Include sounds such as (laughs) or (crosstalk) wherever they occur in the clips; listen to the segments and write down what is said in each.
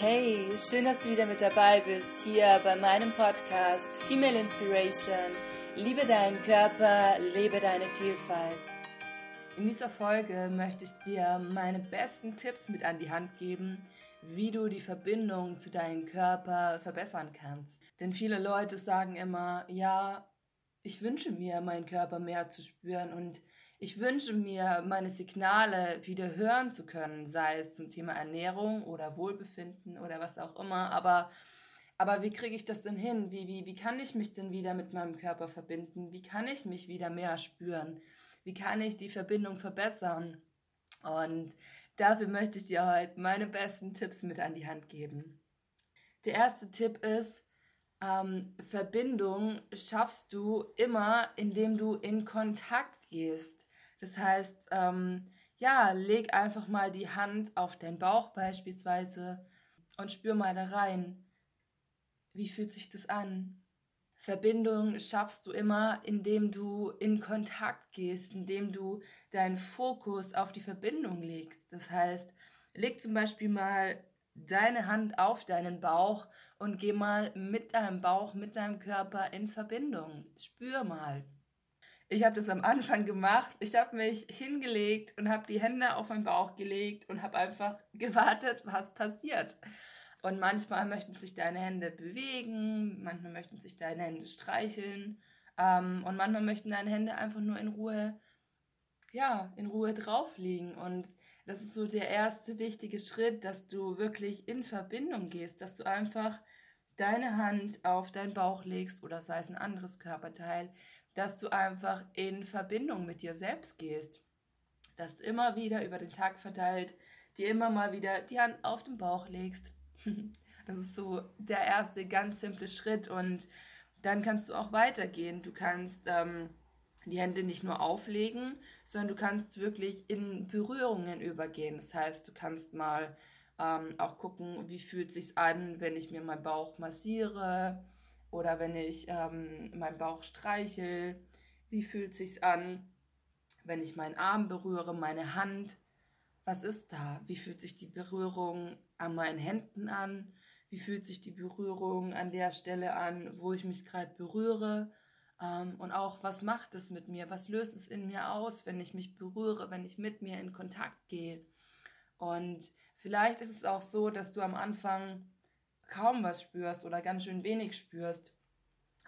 Hey, schön, dass du wieder mit dabei bist hier bei meinem Podcast Female Inspiration. Liebe deinen Körper, lebe deine Vielfalt. In dieser Folge möchte ich dir meine besten Tipps mit an die Hand geben, wie du die Verbindung zu deinem Körper verbessern kannst. Denn viele Leute sagen immer, ja, ich wünsche mir, meinen Körper mehr zu spüren und ich wünsche mir, meine Signale wieder hören zu können, sei es zum Thema Ernährung oder Wohlbefinden oder was auch immer. Aber, aber wie kriege ich das denn hin? Wie, wie, wie kann ich mich denn wieder mit meinem Körper verbinden? Wie kann ich mich wieder mehr spüren? Wie kann ich die Verbindung verbessern? Und dafür möchte ich dir heute meine besten Tipps mit an die Hand geben. Der erste Tipp ist, ähm, Verbindung schaffst du immer, indem du in Kontakt gehst. Das heißt, ähm, ja, leg einfach mal die Hand auf deinen Bauch beispielsweise und spür mal da rein. Wie fühlt sich das an? Verbindung schaffst du immer, indem du in Kontakt gehst, indem du deinen Fokus auf die Verbindung legst. Das heißt, leg zum Beispiel mal deine Hand auf deinen Bauch und geh mal mit deinem Bauch, mit deinem Körper in Verbindung. Spür mal. Ich habe das am Anfang gemacht. Ich habe mich hingelegt und habe die Hände auf meinen Bauch gelegt und habe einfach (laughs) gewartet, was passiert. Und manchmal möchten sich deine Hände bewegen, manchmal möchten sich deine Hände streicheln ähm, und manchmal möchten deine Hände einfach nur in Ruhe, ja, in Ruhe drauf liegen. Und das ist so der erste wichtige Schritt, dass du wirklich in Verbindung gehst, dass du einfach deine Hand auf deinen Bauch legst oder sei es ein anderes Körperteil, dass du einfach in Verbindung mit dir selbst gehst. Dass du immer wieder über den Tag verteilt dir immer mal wieder die Hand auf den Bauch legst. (laughs) Das ist so der erste ganz simple Schritt und dann kannst du auch weitergehen. Du kannst ähm, die Hände nicht nur auflegen, sondern du kannst wirklich in Berührungen übergehen. Das heißt, du kannst mal ähm, auch gucken, wie fühlt es sich an, wenn ich mir meinen Bauch massiere oder wenn ich ähm, meinen Bauch streichel, wie fühlt sich's an? Wenn ich meinen Arm berühre, meine Hand, was ist da? Wie fühlt sich die Berührung an meinen Händen an? Wie fühlt sich die Berührung an der Stelle an, wo ich mich gerade berühre? Ähm, und auch, was macht es mit mir? Was löst es in mir aus, wenn ich mich berühre, wenn ich mit mir in Kontakt gehe? Und vielleicht ist es auch so, dass du am Anfang kaum was spürst oder ganz schön wenig spürst,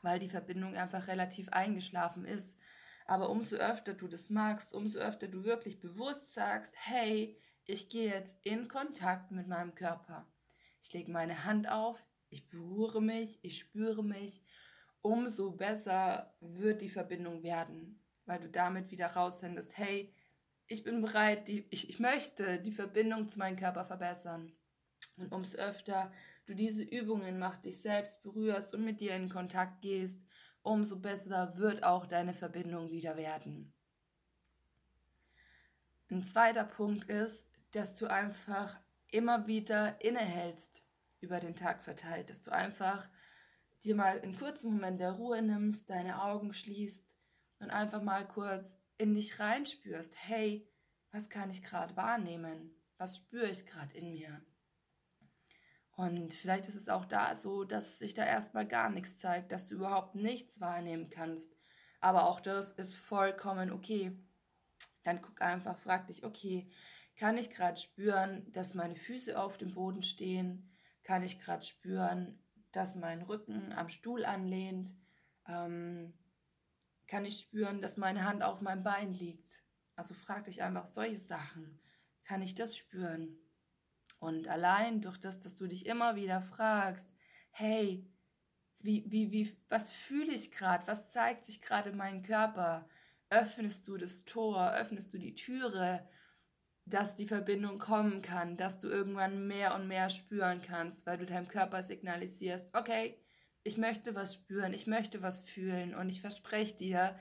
weil die Verbindung einfach relativ eingeschlafen ist. Aber umso öfter du das magst, umso öfter du wirklich bewusst sagst, hey, ich gehe jetzt in Kontakt mit meinem Körper. Ich lege meine Hand auf, ich berühre mich, ich spüre mich, umso besser wird die Verbindung werden, weil du damit wieder raussendest, hey, ich bin bereit, die, ich, ich möchte die Verbindung zu meinem Körper verbessern. Und umso öfter du diese Übungen machst, dich selbst berührst und mit dir in Kontakt gehst, umso besser wird auch deine Verbindung wieder werden. Ein zweiter Punkt ist, dass du einfach immer wieder innehältst über den Tag verteilt, dass du einfach dir mal einen kurzen Moment der Ruhe nimmst, deine Augen schließt und einfach mal kurz in dich reinspürst. Hey, was kann ich gerade wahrnehmen? Was spüre ich gerade in mir? Und vielleicht ist es auch da so, dass sich da erstmal gar nichts zeigt, dass du überhaupt nichts wahrnehmen kannst. Aber auch das ist vollkommen okay. Dann guck einfach, frag dich, okay, kann ich gerade spüren, dass meine Füße auf dem Boden stehen? Kann ich gerade spüren, dass mein Rücken am Stuhl anlehnt? Ähm, kann ich spüren, dass meine Hand auf meinem Bein liegt? Also frag dich einfach solche Sachen. Kann ich das spüren? Und allein durch das, dass du dich immer wieder fragst, hey, wie, wie, wie, was fühle ich gerade? Was zeigt sich gerade in meinem Körper? Öffnest du das Tor, öffnest du die Türe, dass die Verbindung kommen kann, dass du irgendwann mehr und mehr spüren kannst, weil du deinem Körper signalisierst, okay, ich möchte was spüren, ich möchte was fühlen und ich verspreche dir,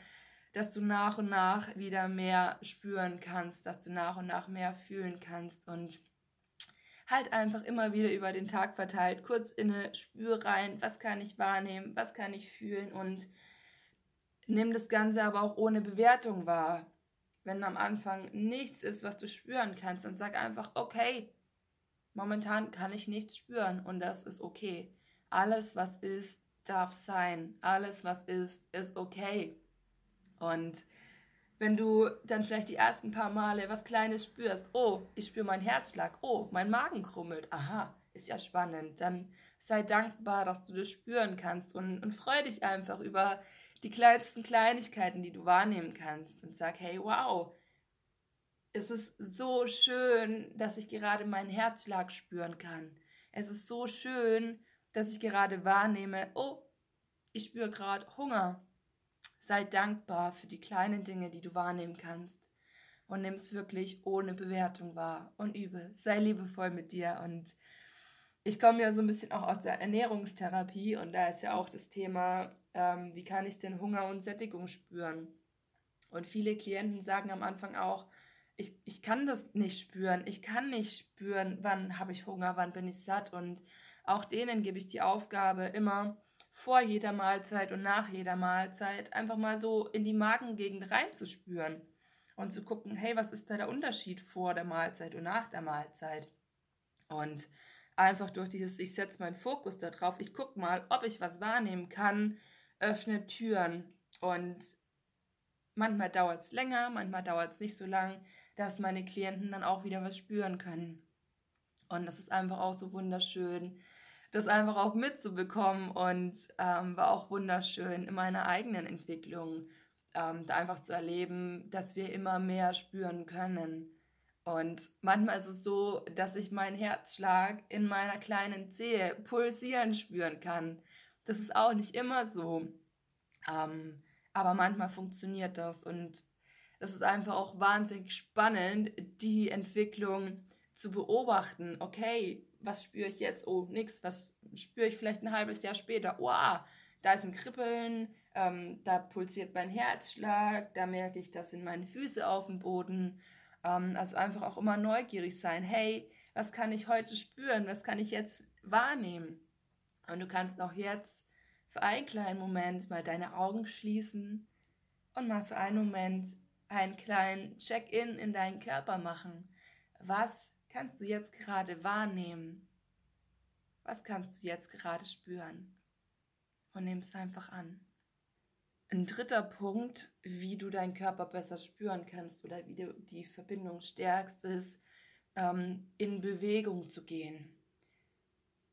dass du nach und nach wieder mehr spüren kannst, dass du nach und nach mehr fühlen kannst und halt einfach immer wieder über den Tag verteilt, kurz inne, spür rein, was kann ich wahrnehmen, was kann ich fühlen und nimm das Ganze aber auch ohne Bewertung wahr. Wenn am Anfang nichts ist, was du spüren kannst, dann sag einfach, okay, momentan kann ich nichts spüren und das ist okay. Alles, was ist, darf sein. Alles, was ist, ist okay. Und wenn du dann vielleicht die ersten paar Male was Kleines spürst, oh, ich spüre meinen Herzschlag, oh, mein Magen krummelt, aha, ist ja spannend, dann sei dankbar, dass du das spüren kannst und, und freu dich einfach über die kleinsten Kleinigkeiten, die du wahrnehmen kannst und sag, hey, wow, es ist so schön, dass ich gerade meinen Herzschlag spüren kann. Es ist so schön, dass ich gerade wahrnehme, oh, ich spüre gerade Hunger. Sei dankbar für die kleinen Dinge, die du wahrnehmen kannst. Und nimm es wirklich ohne Bewertung wahr und übe. Sei liebevoll mit dir. Und ich komme ja so ein bisschen auch aus der Ernährungstherapie und da ist ja auch das Thema, ähm, wie kann ich denn Hunger und Sättigung spüren? Und viele Klienten sagen am Anfang auch, ich, ich kann das nicht spüren. Ich kann nicht spüren, wann habe ich Hunger, wann bin ich satt. Und auch denen gebe ich die Aufgabe, immer vor jeder Mahlzeit und nach jeder Mahlzeit einfach mal so in die Magengegend reinzuspüren und zu gucken, hey, was ist da der Unterschied vor der Mahlzeit und nach der Mahlzeit? Und einfach durch dieses, ich setze meinen Fokus darauf, ich gucke mal, ob ich was wahrnehmen kann, öffne Türen. Und manchmal dauert es länger, manchmal dauert es nicht so lang, dass meine Klienten dann auch wieder was spüren können. Und das ist einfach auch so wunderschön, das einfach auch mitzubekommen und ähm, war auch wunderschön in meiner eigenen Entwicklung, ähm, da einfach zu erleben, dass wir immer mehr spüren können. Und manchmal ist es so, dass ich meinen Herzschlag in meiner kleinen Zehe pulsieren spüren kann. Das ist auch nicht immer so. Ähm, aber manchmal funktioniert das und es ist einfach auch wahnsinnig spannend, die Entwicklung zu beobachten. Okay, was spüre ich jetzt? Oh, nix. Was spüre ich vielleicht ein halbes Jahr später? Wow, da ist ein Kribbeln, ähm, da pulsiert mein Herzschlag, da merke ich, das sind meine Füße auf dem Boden. Ähm, also einfach auch immer neugierig sein. Hey, was kann ich heute spüren? Was kann ich jetzt wahrnehmen? Und du kannst auch jetzt für einen kleinen Moment mal deine Augen schließen und mal für einen Moment einen kleinen Check-in in deinen Körper machen. Was kannst du jetzt gerade wahrnehmen? Was kannst du jetzt gerade spüren? Und nimm es einfach an. Ein dritter Punkt, wie du deinen Körper besser spüren kannst oder wie du die Verbindung stärkst, ist, ähm, in Bewegung zu gehen.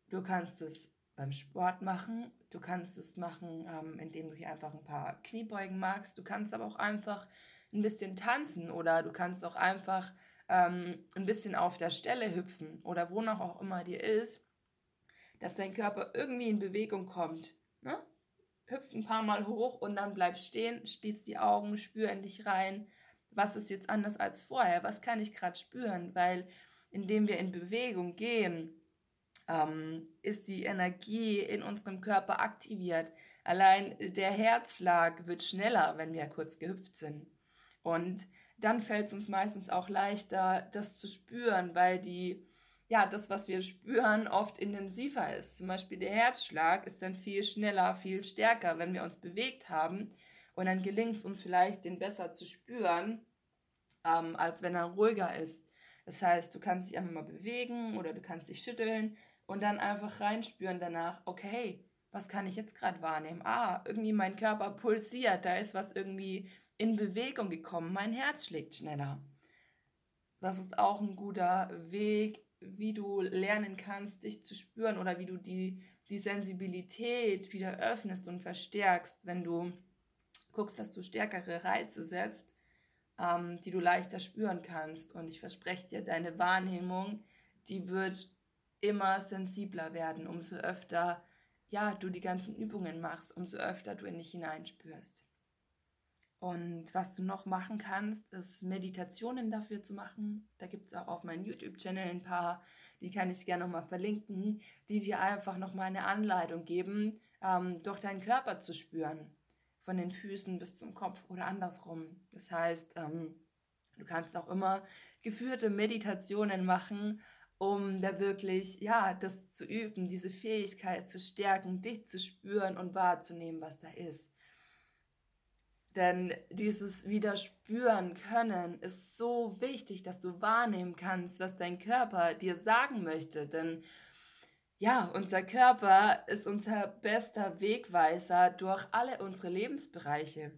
Du kannst es beim Sport machen, du kannst es machen, ähm, indem du hier einfach ein paar Kniebeugen magst, du kannst aber auch einfach ein bisschen tanzen oder du kannst auch einfach ähm, ein bisschen auf der Stelle hüpfen oder wo noch auch immer dir ist, dass dein Körper irgendwie in Bewegung kommt. Ne? Hüpf ein paar Mal hoch und dann bleib stehen, schließ die Augen, spür in dich rein. Was ist jetzt anders als vorher? Was kann ich gerade spüren? Weil indem wir in Bewegung gehen, ähm, ist die Energie in unserem Körper aktiviert. Allein der Herzschlag wird schneller, wenn wir kurz gehüpft sind. Und dann fällt es uns meistens auch leichter, das zu spüren, weil die, ja, das, was wir spüren, oft intensiver ist. Zum Beispiel der Herzschlag ist dann viel schneller, viel stärker, wenn wir uns bewegt haben. Und dann gelingt es uns vielleicht, den besser zu spüren, ähm, als wenn er ruhiger ist. Das heißt, du kannst dich einfach mal bewegen oder du kannst dich schütteln und dann einfach reinspüren danach, okay, was kann ich jetzt gerade wahrnehmen? Ah, irgendwie mein Körper pulsiert, da ist was irgendwie in Bewegung gekommen, mein Herz schlägt schneller. Das ist auch ein guter Weg, wie du lernen kannst, dich zu spüren oder wie du die, die Sensibilität wieder öffnest und verstärkst, wenn du guckst, dass du stärkere Reize setzt, ähm, die du leichter spüren kannst. Und ich verspreche dir, deine Wahrnehmung, die wird immer sensibler werden, umso öfter ja, du die ganzen Übungen machst, umso öfter du in dich hineinspürst. Und was du noch machen kannst, ist Meditationen dafür zu machen. Da gibt es auch auf meinem YouTube-Channel ein paar, die kann ich gerne nochmal verlinken, die dir einfach nochmal eine Anleitung geben, ähm, durch deinen Körper zu spüren. Von den Füßen bis zum Kopf oder andersrum. Das heißt, ähm, du kannst auch immer geführte Meditationen machen, um da wirklich, ja, das zu üben, diese Fähigkeit zu stärken, dich zu spüren und wahrzunehmen, was da ist Denn dieses wieder spüren können ist so wichtig, dass du wahrnehmen kannst, was dein Körper dir sagen möchte. Denn ja, unser Körper ist unser bester Wegweiser durch alle unsere Lebensbereiche.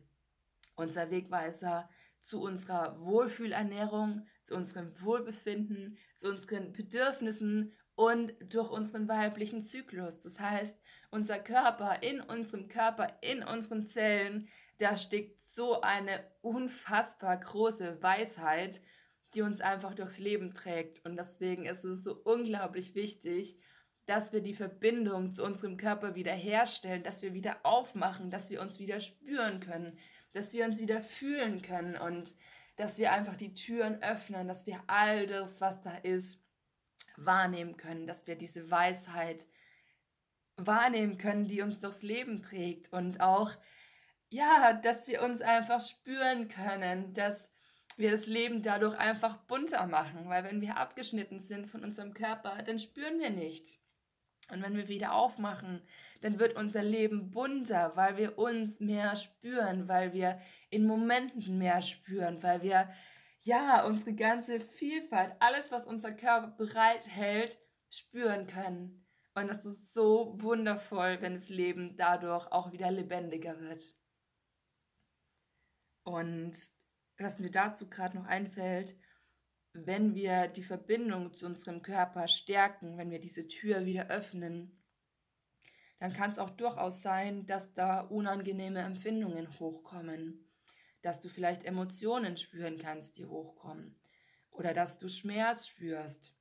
Unser Wegweiser zu unserer Wohlfühlernährung, zu unserem Wohlbefinden, zu unseren Bedürfnissen und durch unseren weiblichen Zyklus. Das heißt, unser Körper, in unserem Körper, in unseren Zellen, da steckt so eine unfassbar große Weisheit, die uns einfach durchs Leben trägt. Und deswegen ist es so unglaublich wichtig, dass wir die Verbindung zu unserem Körper wieder herstellen, dass wir wieder aufmachen, dass wir uns wieder spüren können, dass wir uns wieder fühlen können und dass wir einfach die Türen öffnen, dass wir all das, was da ist, wahrnehmen können, dass wir diese Weisheit wahrnehmen können, die uns durchs Leben trägt und auch, ja, dass wir uns einfach spüren können, dass wir das Leben dadurch einfach bunter machen, weil wenn wir abgeschnitten sind von unserem Körper, dann spüren wir nichts. Und wenn wir wieder aufmachen, dann wird unser Leben bunter, weil wir uns mehr spüren, weil wir in Momenten mehr spüren, weil wir ja unsere ganze Vielfalt, alles, was unser Körper bereithält, spüren können. Und das ist so wundervoll, wenn das Leben dadurch auch wieder lebendiger wird. Und was mir dazu gerade noch einfällt, wenn wir die Verbindung zu unserem Körper stärken, wenn wir diese Tür wieder öffnen, dann kann es auch durchaus sein, dass da unangenehme Empfindungen hochkommen, dass du vielleicht Emotionen spüren kannst, die hochkommen oder dass du Schmerz spürst.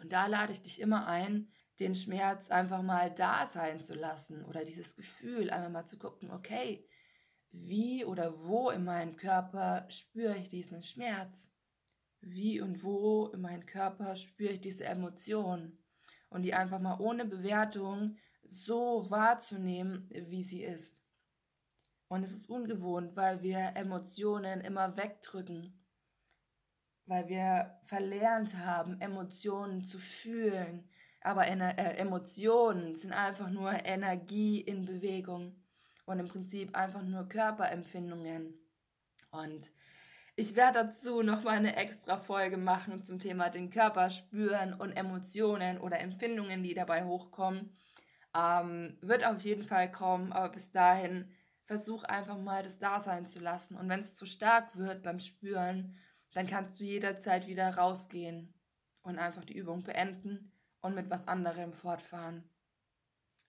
Und da lade ich dich immer ein, den Schmerz einfach mal da sein zu lassen oder dieses Gefühl einfach mal zu gucken, okay, wie oder wo in meinem Körper spüre ich diesen Schmerz? wie und wo in meinem Körper spüre ich diese Emotion und die einfach mal ohne Bewertung so wahrzunehmen, wie sie ist. Und es ist ungewohnt, weil wir Emotionen immer wegdrücken, weil wir verlernt haben, Emotionen zu fühlen. Aber äh, Emotionen sind einfach nur Energie in Bewegung und im Prinzip einfach nur Körperempfindungen. Und ich werde dazu noch mal eine extra Folge machen zum Thema den Körper spüren und Emotionen oder Empfindungen, die dabei hochkommen. Ähm, wird auf jeden Fall kommen, aber bis dahin versuch einfach mal das da sein zu lassen. Und wenn es zu stark wird beim Spüren, dann kannst du jederzeit wieder rausgehen und einfach die Übung beenden und mit was anderem fortfahren.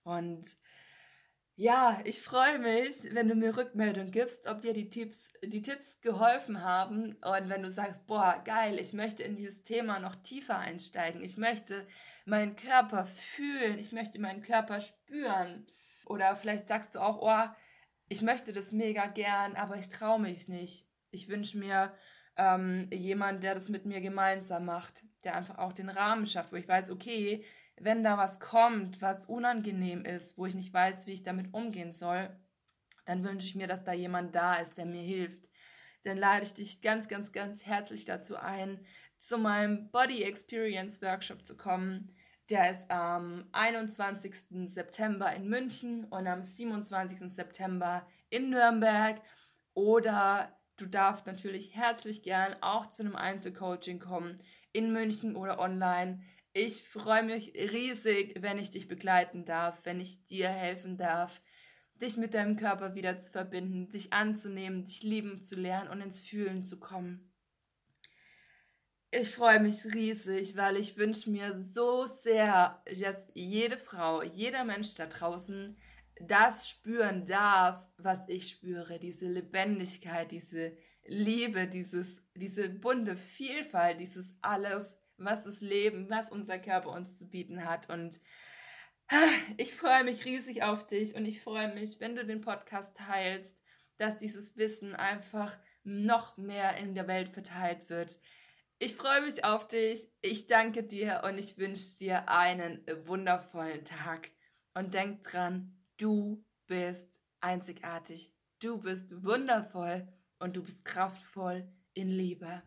Und ja, ich freue mich, wenn du mir Rückmeldung gibst, ob dir die Tipps, die Tipps geholfen haben und wenn du sagst, boah, geil, ich möchte in dieses Thema noch tiefer einsteigen. Ich möchte meinen Körper fühlen, ich möchte meinen Körper spüren. Oder vielleicht sagst du auch, oh, ich möchte das mega gern, aber ich traue mich nicht. Ich wünsche mir ähm, jemand, der das mit mir gemeinsam macht, der einfach auch den Rahmen schafft, wo ich weiß, okay, wenn da was kommt, was unangenehm ist, wo ich nicht weiß, wie ich damit umgehen soll, dann wünsche ich mir, dass da jemand da ist, der mir hilft. Dann lade ich dich ganz, ganz, ganz herzlich dazu ein, zu meinem Body Experience Workshop zu kommen. Der ist am 21. September in München und am 27. September in Nürnberg. Oder du darfst natürlich herzlich gern auch zu einem Einzelcoaching kommen in München oder online. Ich freue mich riesig, wenn ich dich begleiten darf, wenn ich dir helfen darf, dich mit deinem Körper wieder zu verbinden, dich anzunehmen, dich lieben zu lernen und ins Fühlen zu kommen. Ich freue mich riesig, weil ich wünsche mir so sehr, dass jede Frau, jeder Mensch da draußen das spüren darf, was ich spüre, diese Lebendigkeit, diese Liebe, dieses, diese bunte Vielfalt, dieses alles, was das Leben, was unser Körper uns zu bieten hat. Und ich freue mich riesig auf dich und ich freue mich, wenn du den Podcast teilst, dass dieses Wissen einfach noch mehr in der Welt verteilt wird. Ich freue mich auf dich, ich danke dir und ich wünsche dir einen wundervollen Tag. Und denk dran, du bist einzigartig, du bist wundervoll und du bist kraftvoll in Liebe.